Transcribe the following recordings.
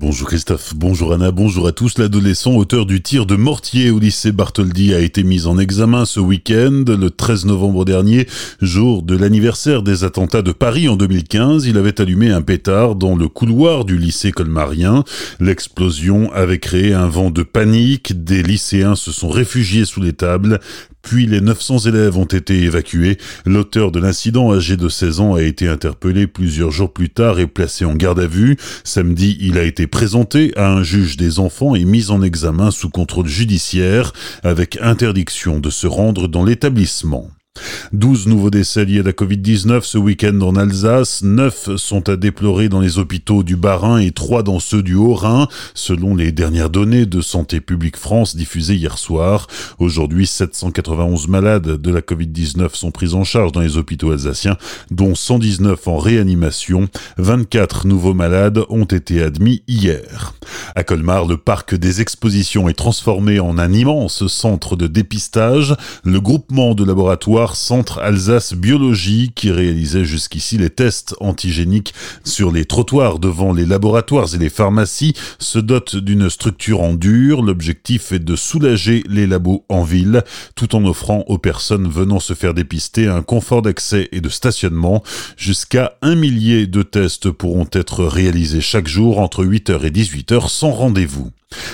Bonjour Christophe, bonjour Anna, bonjour à tous. L'adolescent auteur du tir de mortier au lycée Bartholdi a été mis en examen ce week-end, le 13 novembre dernier, jour de l'anniversaire des attentats de Paris en 2015. Il avait allumé un pétard dans le couloir du lycée colmarien. L'explosion avait créé un vent de panique. Des lycéens se sont réfugiés sous les tables. Puis les 900 élèves ont été évacués. L'auteur de l'incident, âgé de 16 ans, a été interpellé plusieurs jours plus tard et placé en garde à vue. Samedi, il a été présenté à un juge des enfants et mis en examen sous contrôle judiciaire avec interdiction de se rendre dans l'établissement. 12 nouveaux décès liés à la Covid-19 ce week-end en Alsace. 9 sont à déplorer dans les hôpitaux du Bas-Rhin et 3 dans ceux du Haut-Rhin, selon les dernières données de Santé publique France diffusées hier soir. Aujourd'hui, 791 malades de la Covid-19 sont pris en charge dans les hôpitaux alsaciens, dont 119 en réanimation. 24 nouveaux malades ont été admis hier. À Colmar, le parc des expositions est transformé en un immense centre de dépistage. Le groupement de laboratoires Centre Alsace Biologie, qui réalisait jusqu'ici les tests antigéniques sur les trottoirs devant les laboratoires et les pharmacies, se dote d'une structure en dur. L'objectif est de soulager les labos en ville, tout en offrant aux personnes venant se faire dépister un confort d'accès et de stationnement. Jusqu'à un millier de tests pourront être réalisés chaque jour entre 8h et 18h sans rendez-vous.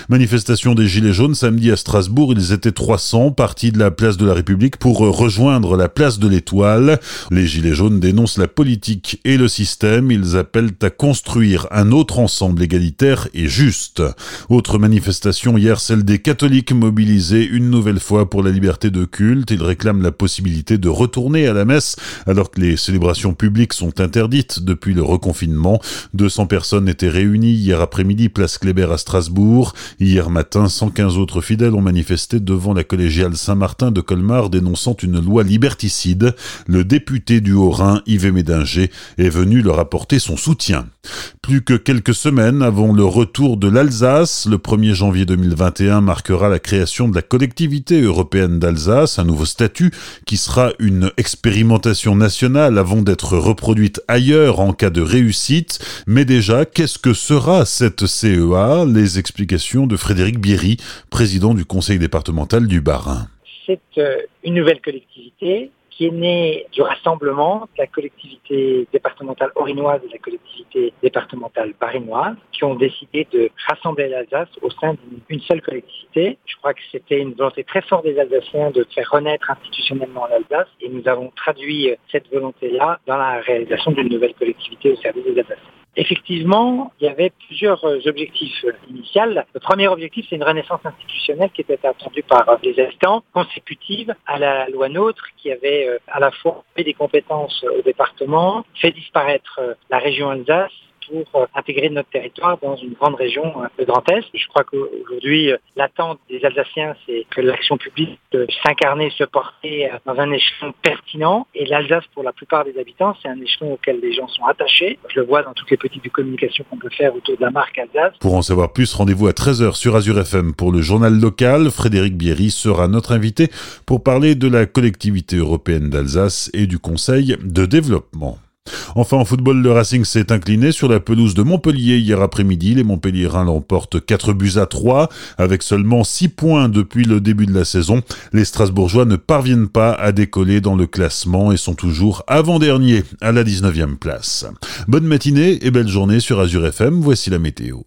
Manifestation des Gilets jaunes samedi à Strasbourg, ils étaient 300 partis de la place de la République pour rejoindre la place de l'Étoile. Les Gilets jaunes dénoncent la politique et le système, ils appellent à construire un autre ensemble égalitaire et juste. Autre manifestation hier, celle des catholiques mobilisés une nouvelle fois pour la liberté de culte, ils réclament la possibilité de retourner à la messe alors que les célébrations publiques sont interdites depuis le reconfinement. 200 personnes étaient réunies hier après-midi place Kléber à Strasbourg. Hier matin, 115 autres fidèles ont manifesté devant la collégiale Saint-Martin de Colmar dénonçant une loi liberticide. Le député du Haut-Rhin, Yves Médinger, est venu leur apporter son soutien. Plus que quelques semaines avant le retour de l'Alsace, le 1er janvier 2021 marquera la création de la collectivité européenne d'Alsace, un nouveau statut qui sera une expérimentation nationale avant d'être reproduite ailleurs en cas de réussite. Mais déjà, qu'est-ce que sera cette CEA Les explications de Frédéric Bierry, président du conseil départemental du Bas-Rhin. C'est euh, une nouvelle collectivité qui est née du rassemblement de la collectivité départementale orinoise et de la collectivité départementale barinoise, qui ont décidé de rassembler l'Alsace au sein d'une seule collectivité. Je crois que c'était une volonté très forte des Alsaciens de faire renaître institutionnellement l'Alsace et nous avons traduit cette volonté-là dans la réalisation d'une nouvelle collectivité au service des Alsaciens. Effectivement, il y avait plusieurs euh, objectifs euh, initiaux. Le premier objectif, c'est une renaissance institutionnelle qui était attendue par euh, les habitants, consécutive à la loi NOTRe, qui avait à la fois fait des compétences au département, fait disparaître la région Alsace pour euh, intégrer notre territoire dans une grande région, le Grand Est. je crois qu'aujourd'hui, euh, l'attente des Alsaciens, c'est que l'action publique s'incarner, se porter euh, dans un échelon pertinent. Et l'Alsace, pour la plupart des habitants, c'est un échelon auquel les gens sont attachés. Je le vois dans toutes les petites communications qu'on peut faire autour de la marque Alsace. Pour en savoir plus, rendez-vous à 13h sur Azure FM pour le journal local. Frédéric Bierry sera notre invité pour parler de la collectivité européenne d'Alsace et du Conseil de développement. Enfin, en football, le Racing s'est incliné sur la pelouse de Montpellier hier après-midi. Les Montpelliérains l'emportent 4 buts à 3. Avec seulement 6 points depuis le début de la saison, les Strasbourgeois ne parviennent pas à décoller dans le classement et sont toujours avant-derniers à la 19e place. Bonne matinée et belle journée sur Azure FM. Voici la météo.